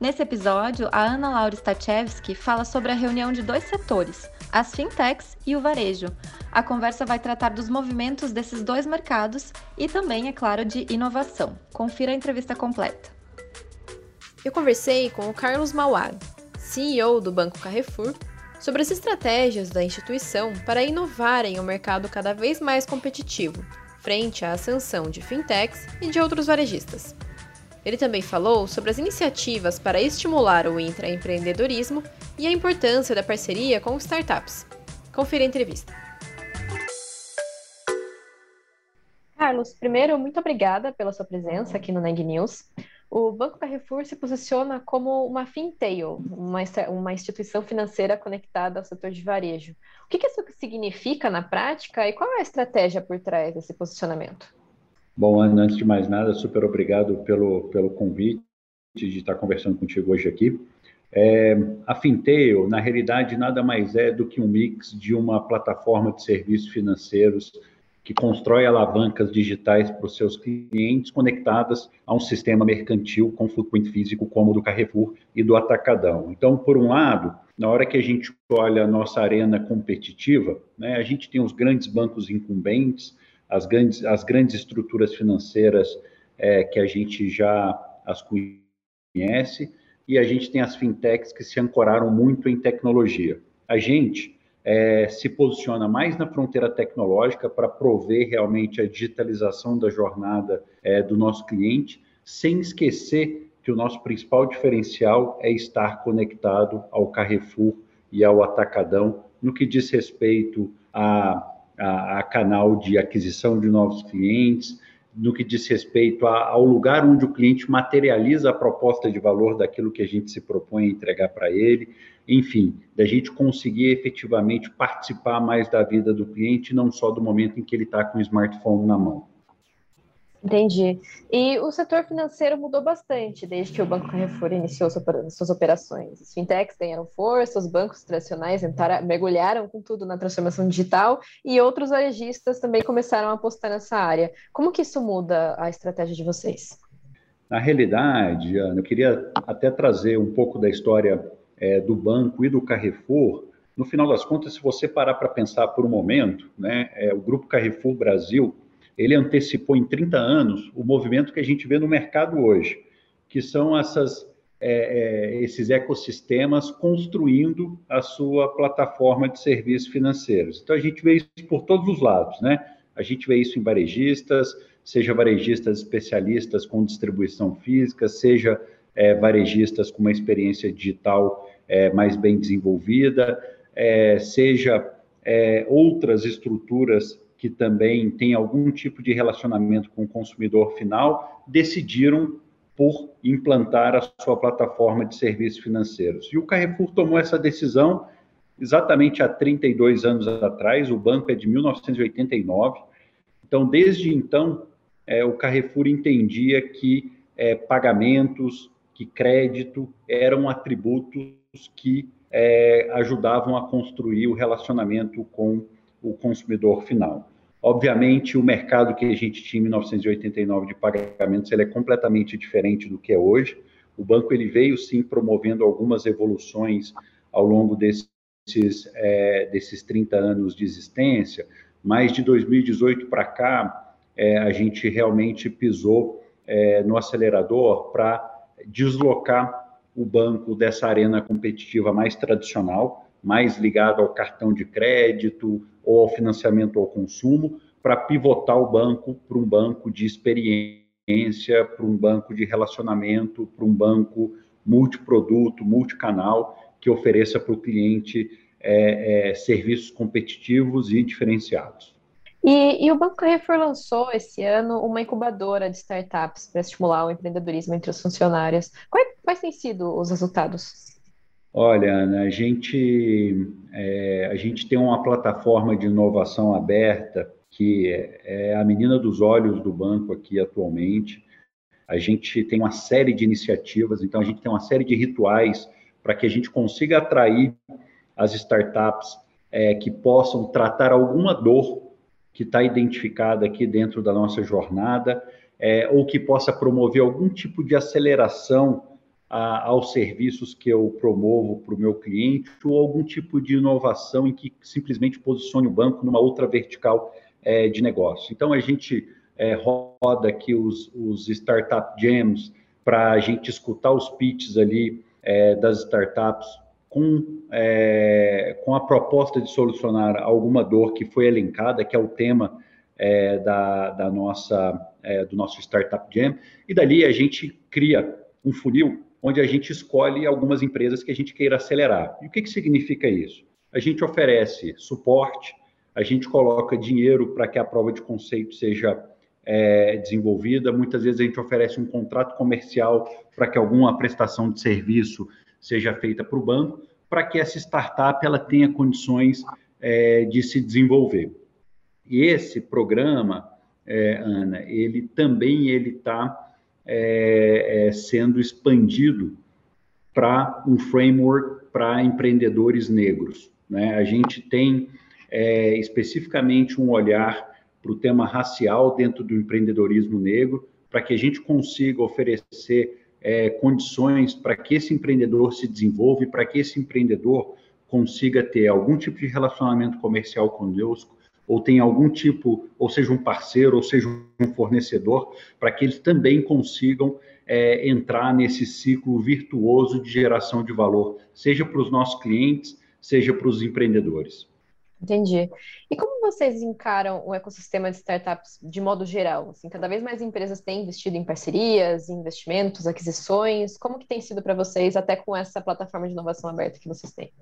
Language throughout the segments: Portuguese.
Nesse episódio, a Ana Laura Stachewski fala sobre a reunião de dois setores, as fintechs e o varejo. A conversa vai tratar dos movimentos desses dois mercados e também, é claro, de inovação. Confira a entrevista completa. Eu conversei com o Carlos Mauar, CEO do Banco Carrefour, sobre as estratégias da instituição para inovar em um mercado cada vez mais competitivo, frente à ascensão de fintechs e de outros varejistas. Ele também falou sobre as iniciativas para estimular o intraempreendedorismo e a importância da parceria com startups. Confira a entrevista. Carlos, primeiro, muito obrigada pela sua presença aqui no Neg News. O Banco Carrefour se posiciona como uma fintail, uma, uma instituição financeira conectada ao setor de varejo. O que isso significa na prática e qual é a estratégia por trás desse posicionamento? Bom, Ana, antes de mais nada, super obrigado pelo, pelo convite de estar conversando contigo hoje aqui. É, a Fintail, na realidade, nada mais é do que um mix de uma plataforma de serviços financeiros que constrói alavancas digitais para os seus clientes conectadas a um sistema mercantil com footprint físico como o do Carrefour e do Atacadão. Então, por um lado, na hora que a gente olha a nossa arena competitiva, né, a gente tem os grandes bancos incumbentes, as grandes, as grandes estruturas financeiras é, que a gente já as conhece, e a gente tem as fintechs que se ancoraram muito em tecnologia. A gente é, se posiciona mais na fronteira tecnológica para prover realmente a digitalização da jornada é, do nosso cliente, sem esquecer que o nosso principal diferencial é estar conectado ao Carrefour e ao Atacadão no que diz respeito a a, a canal de aquisição de novos clientes, no que diz respeito a, ao lugar onde o cliente materializa a proposta de valor daquilo que a gente se propõe a entregar para ele, enfim, da gente conseguir efetivamente participar mais da vida do cliente, não só do momento em que ele está com o smartphone na mão. Entendi. E o setor financeiro mudou bastante desde que o Banco Carrefour iniciou suas operações. As fintechs ganharam força, os bancos tradicionais entraram, mergulharam com tudo na transformação digital e outros varejistas também começaram a apostar nessa área. Como que isso muda a estratégia de vocês? Na realidade, Ana, eu queria até trazer um pouco da história é, do banco e do Carrefour. No final das contas, se você parar para pensar por um momento, né, é, o Grupo Carrefour Brasil ele antecipou em 30 anos o movimento que a gente vê no mercado hoje, que são essas, é, é, esses ecossistemas construindo a sua plataforma de serviços financeiros. Então, a gente vê isso por todos os lados, né? A gente vê isso em varejistas, seja varejistas especialistas com distribuição física, seja é, varejistas com uma experiência digital é, mais bem desenvolvida, é, seja é, outras estruturas que também têm algum tipo de relacionamento com o consumidor final, decidiram por implantar a sua plataforma de serviços financeiros. E o Carrefour tomou essa decisão exatamente há 32 anos atrás, o banco é de 1989. Então, desde então, é, o Carrefour entendia que é, pagamentos, que crédito eram atributos que é, ajudavam a construir o relacionamento com o consumidor final. Obviamente, o mercado que a gente tinha em 1989 de pagamentos ele é completamente diferente do que é hoje. O banco ele veio sim promovendo algumas evoluções ao longo desses, é, desses 30 anos de existência, mas de 2018 para cá, é, a gente realmente pisou é, no acelerador para deslocar o banco dessa arena competitiva mais tradicional, mais ligado ao cartão de crédito ou ao financiamento ao consumo, para pivotar o banco para um banco de experiência, para um banco de relacionamento, para um banco multiproduto, multicanal, que ofereça para o cliente é, é, serviços competitivos e diferenciados. E, e, o Banco Carrefour lançou esse ano uma incubadora de startups para estimular o empreendedorismo entre os funcionários. Quais, quais têm sido os resultados? Olha, Ana, a gente, é, a gente tem uma plataforma de inovação aberta que é a menina dos olhos do banco aqui atualmente. A gente tem uma série de iniciativas, então a gente tem uma série de rituais para que a gente consiga atrair as startups é, que possam tratar alguma dor que está identificada aqui dentro da nossa jornada, é, ou que possa promover algum tipo de aceleração a, aos serviços que eu promovo para o meu cliente, ou algum tipo de inovação em que simplesmente posicione o banco numa outra vertical é, de negócio. Então, a gente é, roda aqui os, os Startup Jams para a gente escutar os pitches ali é, das startups com, é, com a proposta de solucionar alguma dor que foi elencada, que é o tema é, da, da, nossa, é, do nosso Startup Jam, e dali a gente cria um funil onde a gente escolhe algumas empresas que a gente queira acelerar. E o que, que significa isso? A gente oferece suporte, a gente coloca dinheiro para que a prova de conceito seja é, desenvolvida, muitas vezes a gente oferece um contrato comercial para que alguma prestação de serviço seja feita para o banco, para que essa startup ela tenha condições é, de se desenvolver. E esse programa, é, Ana, ele também ele está é, é, sendo expandido para um framework para empreendedores negros. Né? A gente tem é, especificamente um olhar para o tema racial dentro do empreendedorismo negro, para que a gente consiga oferecer é, condições para que esse empreendedor se desenvolva e para que esse empreendedor consiga ter algum tipo de relacionamento comercial conosco, ou tenha algum tipo, ou seja um parceiro, ou seja um fornecedor, para que eles também consigam é, entrar nesse ciclo virtuoso de geração de valor, seja para os nossos clientes, seja para os empreendedores. Entendi. E como vocês encaram o ecossistema de startups de modo geral? Assim, cada vez mais empresas têm investido em parcerias, investimentos, aquisições. Como que tem sido para vocês, até com essa plataforma de inovação aberta que vocês têm?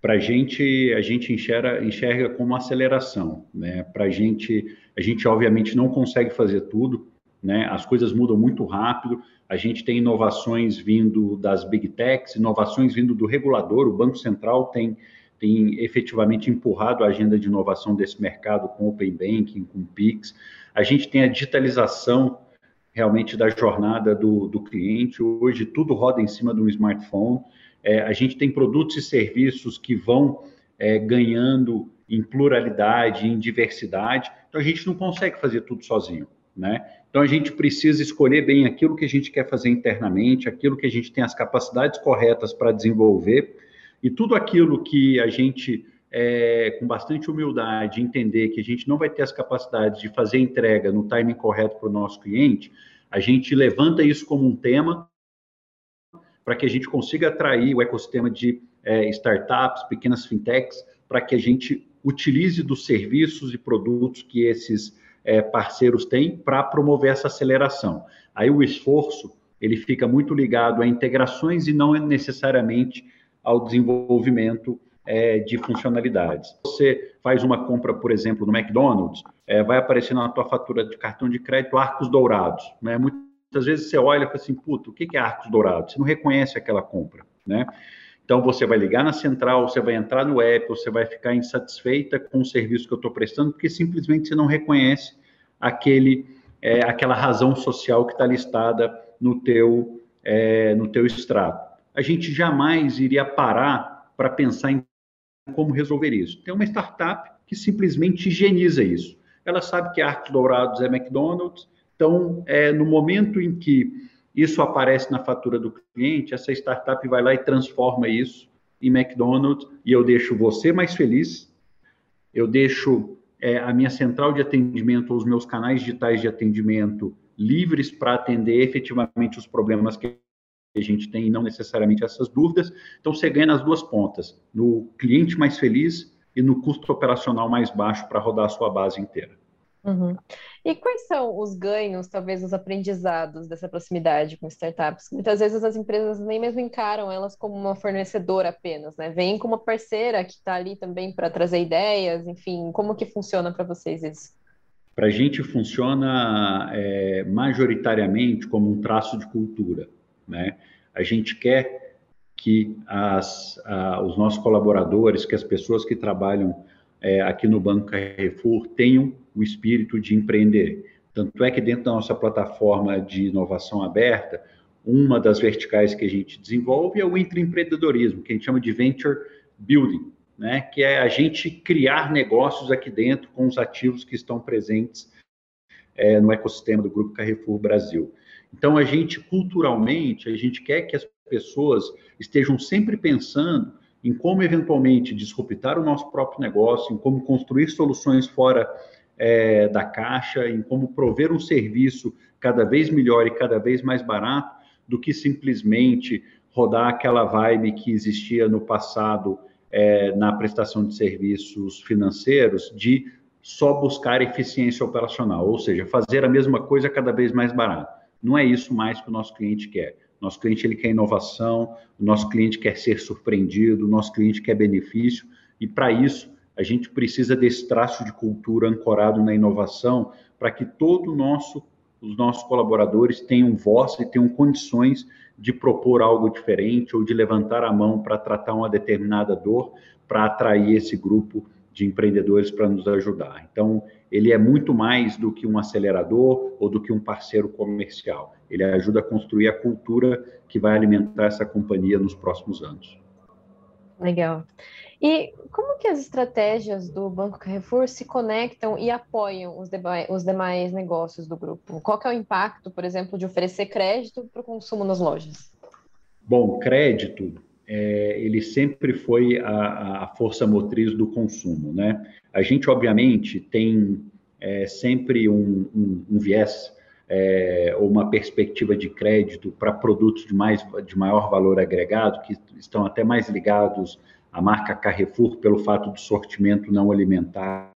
Para a gente, a gente enxerga, enxerga como aceleração. Né? Para a gente, a gente obviamente não consegue fazer tudo, né? as coisas mudam muito rápido, a gente tem inovações vindo das big techs, inovações vindo do regulador, o Banco Central tem tem efetivamente empurrado a agenda de inovação desse mercado com Open Banking, com PIX. A gente tem a digitalização realmente da jornada do, do cliente. Hoje, tudo roda em cima de um smartphone. É, a gente tem produtos e serviços que vão é, ganhando em pluralidade, em diversidade. Então, a gente não consegue fazer tudo sozinho, né? Então, a gente precisa escolher bem aquilo que a gente quer fazer internamente, aquilo que a gente tem as capacidades corretas para desenvolver e tudo aquilo que a gente, é, com bastante humildade, entender que a gente não vai ter as capacidades de fazer entrega no timing correto para o nosso cliente, a gente levanta isso como um tema para que a gente consiga atrair o ecossistema de é, startups, pequenas fintechs, para que a gente utilize dos serviços e produtos que esses é, parceiros têm para promover essa aceleração. Aí o esforço ele fica muito ligado a integrações e não necessariamente ao desenvolvimento é, de funcionalidades. Você faz uma compra, por exemplo, no McDonald's, é, vai aparecer na tua fatura de cartão de crédito arcos dourados. Né? Muitas vezes você olha e fala assim, puto, o que é arcos dourados? Você não reconhece aquela compra, né? Então, você vai ligar na central, você vai entrar no app, você vai ficar insatisfeita com o serviço que eu estou prestando, porque simplesmente você não reconhece aquele, é, aquela razão social que está listada no teu, é, no teu extrato a gente jamais iria parar para pensar em como resolver isso. Tem uma startup que simplesmente higieniza isso. Ela sabe que Arcos Dourados é McDonald's, então, é, no momento em que isso aparece na fatura do cliente, essa startup vai lá e transforma isso em McDonald's e eu deixo você mais feliz, eu deixo é, a minha central de atendimento, os meus canais digitais de atendimento livres para atender efetivamente os problemas que a gente tem e não necessariamente essas dúvidas. Então, você ganha nas duas pontas, no cliente mais feliz e no custo operacional mais baixo para rodar a sua base inteira. Uhum. E quais são os ganhos, talvez os aprendizados dessa proximidade com startups? Muitas vezes as empresas nem mesmo encaram elas como uma fornecedora apenas, né? Vêm como uma parceira que está ali também para trazer ideias, enfim, como que funciona para vocês isso? Para a gente funciona é, majoritariamente como um traço de cultura, né? A gente quer que as, a, os nossos colaboradores, que as pessoas que trabalham é, aqui no Banco Carrefour tenham o espírito de empreender. Tanto é que dentro da nossa plataforma de inovação aberta, uma das verticais que a gente desenvolve é o intraempreendedorismo, que a gente chama de venture building, né? que é a gente criar negócios aqui dentro com os ativos que estão presentes é, no ecossistema do Grupo Carrefour Brasil. Então, a gente, culturalmente, a gente quer que as pessoas estejam sempre pensando em como eventualmente disruptar o nosso próprio negócio, em como construir soluções fora é, da caixa, em como prover um serviço cada vez melhor e cada vez mais barato do que simplesmente rodar aquela vibe que existia no passado é, na prestação de serviços financeiros de só buscar eficiência operacional, ou seja, fazer a mesma coisa cada vez mais barato. Não é isso mais que o nosso cliente quer. Nosso cliente ele quer inovação, o nosso cliente quer ser surpreendido, o nosso cliente quer benefício, e para isso a gente precisa desse traço de cultura ancorado na inovação para que todo nosso os nossos colaboradores tenham voz e tenham condições de propor algo diferente ou de levantar a mão para tratar uma determinada dor, para atrair esse grupo de empreendedores para nos ajudar. Então, ele é muito mais do que um acelerador ou do que um parceiro comercial. Ele ajuda a construir a cultura que vai alimentar essa companhia nos próximos anos. Legal. E como que as estratégias do Banco Carrefour se conectam e apoiam os, demais, os demais negócios do grupo? Qual que é o impacto, por exemplo, de oferecer crédito para o consumo nas lojas? Bom, crédito é, ele sempre foi a, a, força motriz do consumo, né? A gente, obviamente, tem é, sempre um, um, um viés é, ou uma perspectiva de crédito para produtos de, mais, de maior valor agregado, que estão até mais ligados à marca Carrefour, pelo fato do sortimento não alimentar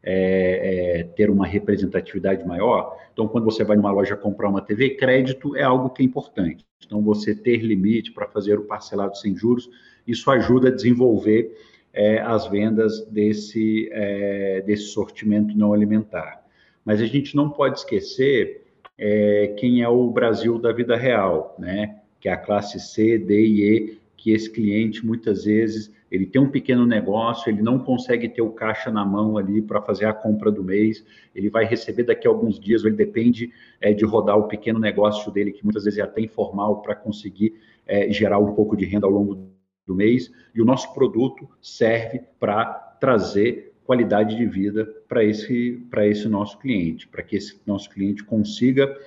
é, é, ter uma representatividade maior. Então, quando você vai numa loja comprar uma TV, crédito é algo que é importante. Então, você ter limite para fazer o parcelado sem juros, isso ajuda a desenvolver é, as vendas desse, é, desse sortimento não alimentar. Mas a gente não pode esquecer é, quem é o Brasil da vida real, né? que é a classe C, D e E, que esse cliente muitas vezes ele tem um pequeno negócio, ele não consegue ter o caixa na mão ali para fazer a compra do mês, ele vai receber daqui a alguns dias, ele depende é, de rodar o pequeno negócio dele, que muitas vezes é até informal, para conseguir é, gerar um pouco de renda ao longo do mês, e o nosso produto serve para trazer qualidade de vida para esse, esse nosso cliente, para que esse nosso cliente consiga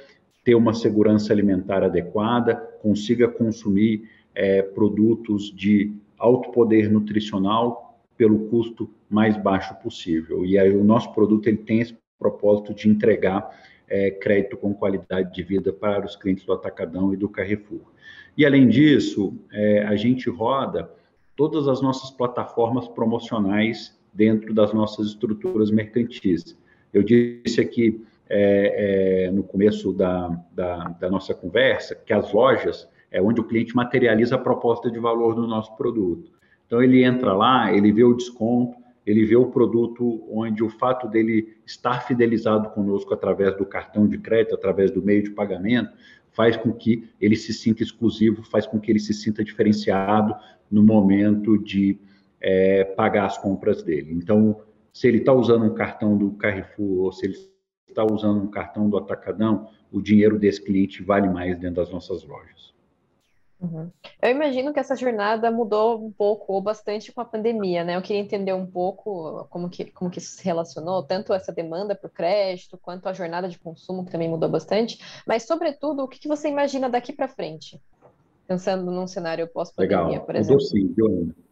ter uma segurança alimentar adequada, consiga consumir é, produtos de alto poder nutricional pelo custo mais baixo possível. E aí o nosso produto ele tem esse propósito de entregar é, crédito com qualidade de vida para os clientes do Atacadão e do Carrefour. E além disso, é, a gente roda todas as nossas plataformas promocionais dentro das nossas estruturas mercantis. Eu disse aqui é, é no começo da, da, da nossa conversa que as lojas é onde o cliente materializa a proposta de valor do nosso produto. Então ele entra lá, ele vê o desconto, ele vê o produto onde o fato dele estar fidelizado conosco através do cartão de crédito, através do meio de pagamento, faz com que ele se sinta exclusivo, faz com que ele se sinta diferenciado no momento de é, pagar as compras dele. Então, se ele está usando um cartão do Carrefour ou se ele está usando um cartão do Atacadão, o dinheiro desse cliente vale mais dentro das nossas lojas. Uhum. Eu imagino que essa jornada mudou um pouco ou bastante com a pandemia, né? Eu queria entender um pouco como que, como que isso se relacionou, tanto essa demanda por crédito, quanto a jornada de consumo, que também mudou bastante, mas, sobretudo, o que, que você imagina daqui para frente? Pensando num cenário pós-pandemia, por exemplo. Mudou sim, viu, Ana?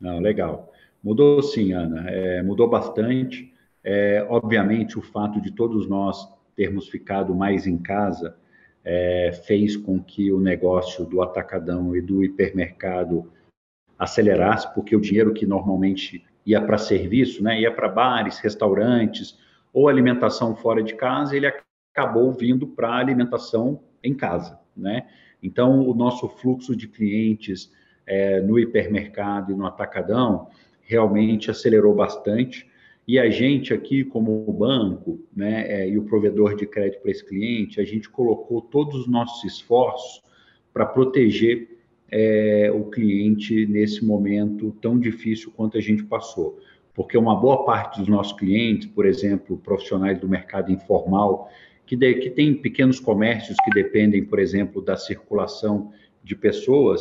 Não, legal. Mudou sim, Ana. É, mudou bastante. É, obviamente, o fato de todos nós termos ficado mais em casa é, fez com que o negócio do atacadão e do hipermercado acelerasse, porque o dinheiro que normalmente ia para serviço, né, ia para bares, restaurantes, ou alimentação fora de casa, ele acabou vindo para alimentação em casa, né? Então, o nosso fluxo de clientes é, no hipermercado e no atacadão realmente acelerou bastante. E a gente aqui, como banco, né, é, e o provedor de crédito para esse cliente, a gente colocou todos os nossos esforços para proteger é, o cliente nesse momento tão difícil quanto a gente passou. Porque uma boa parte dos nossos clientes, por exemplo, profissionais do mercado informal, que, de, que tem pequenos comércios que dependem, por exemplo, da circulação de pessoas,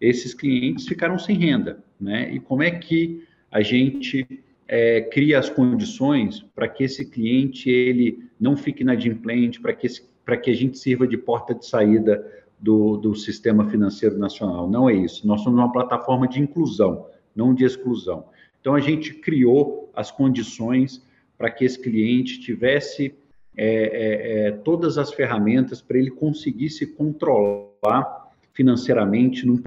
esses clientes ficaram sem renda. Né? E como é que a gente é, cria as condições para que esse cliente ele não fique inadimplente, para que, para que a gente sirva de porta de saída do, do sistema financeiro nacional. Não é isso. Nós somos uma plataforma de inclusão, não de exclusão. Então, a gente criou as condições para que esse cliente tivesse é, é, é, todas as ferramentas para ele conseguir se controlar financeiramente num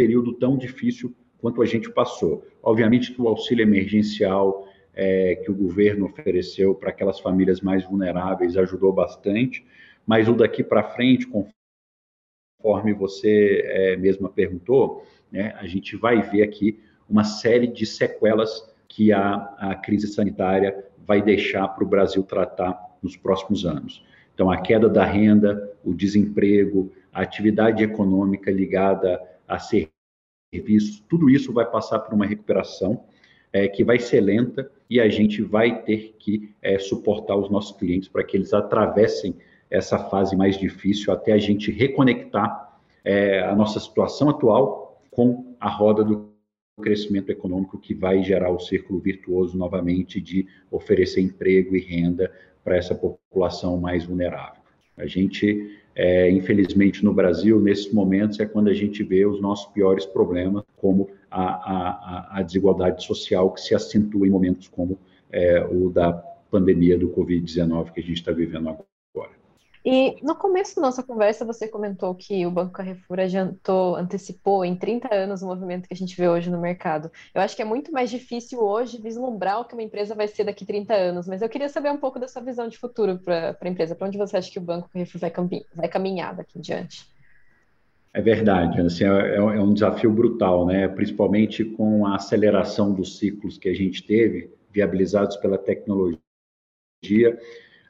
período tão difícil quanto a gente passou. Obviamente que o auxílio emergencial é, que o governo ofereceu para aquelas famílias mais vulneráveis ajudou bastante, mas o daqui para frente, conforme você é, mesma perguntou, né, a gente vai ver aqui uma série de sequelas que a, a crise sanitária vai deixar para o Brasil tratar nos próximos anos. Então, a queda da renda, o desemprego, a atividade econômica ligada a serviços, tudo isso vai passar por uma recuperação é, que vai ser lenta e a gente vai ter que é, suportar os nossos clientes para que eles atravessem essa fase mais difícil até a gente reconectar é, a nossa situação atual com a roda do crescimento econômico que vai gerar o círculo virtuoso novamente de oferecer emprego e renda para essa população mais vulnerável. A gente, é, infelizmente, no Brasil, nesses momentos é quando a gente vê os nossos piores problemas, como a, a, a desigualdade social que se acentua em momentos como é, o da pandemia do Covid-19 que a gente está vivendo agora. E no começo da nossa conversa, você comentou que o Banco Carrefour adiantou, antecipou em 30 anos o movimento que a gente vê hoje no mercado. Eu acho que é muito mais difícil hoje vislumbrar o que uma empresa vai ser daqui 30 anos, mas eu queria saber um pouco da sua visão de futuro para a empresa. Para onde você acha que o Banco Carrefour vai, vai caminhar daqui em diante? É verdade, assim, é, é, é um desafio brutal, né? principalmente com a aceleração dos ciclos que a gente teve, viabilizados pela tecnologia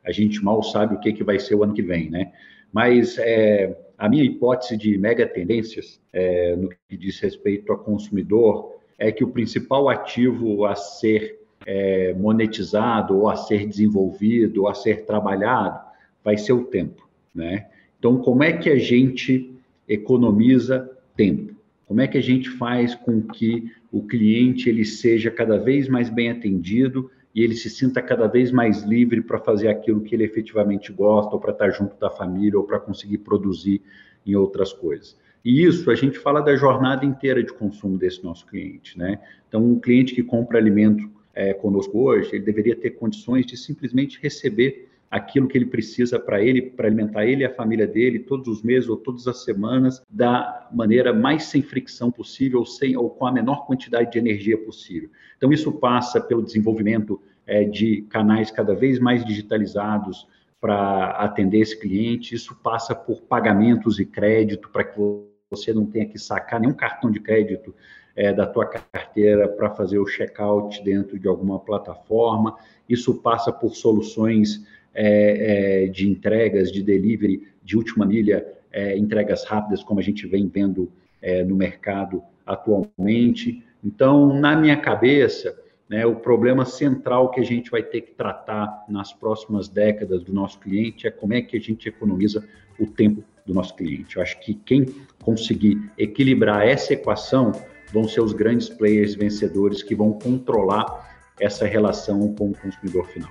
a gente mal sabe o que, que vai ser o ano que vem, né? Mas é, a minha hipótese de mega tendências é, no que diz respeito ao consumidor é que o principal ativo a ser é, monetizado ou a ser desenvolvido ou a ser trabalhado vai ser o tempo, né? Então, como é que a gente economiza tempo? Como é que a gente faz com que o cliente ele seja cada vez mais bem atendido e ele se sinta cada vez mais livre para fazer aquilo que ele efetivamente gosta, ou para estar junto da família, ou para conseguir produzir em outras coisas. E isso a gente fala da jornada inteira de consumo desse nosso cliente, né? Então, um cliente que compra alimento é, conosco hoje, ele deveria ter condições de simplesmente receber aquilo que ele precisa para ele, para alimentar ele e a família dele todos os meses ou todas as semanas, da maneira mais sem fricção possível, sem ou com a menor quantidade de energia possível. Então isso passa pelo desenvolvimento é, de canais cada vez mais digitalizados para atender esse cliente. Isso passa por pagamentos e crédito para que você não tenha que sacar nenhum cartão de crédito é, da tua carteira para fazer o checkout dentro de alguma plataforma. Isso passa por soluções é, é, de entregas, de delivery, de última milha, é, entregas rápidas, como a gente vem vendo é, no mercado atualmente. Então, na minha cabeça, né, o problema central que a gente vai ter que tratar nas próximas décadas do nosso cliente é como é que a gente economiza o tempo do nosso cliente. Eu acho que quem conseguir equilibrar essa equação vão ser os grandes players vencedores que vão controlar essa relação com o consumidor final.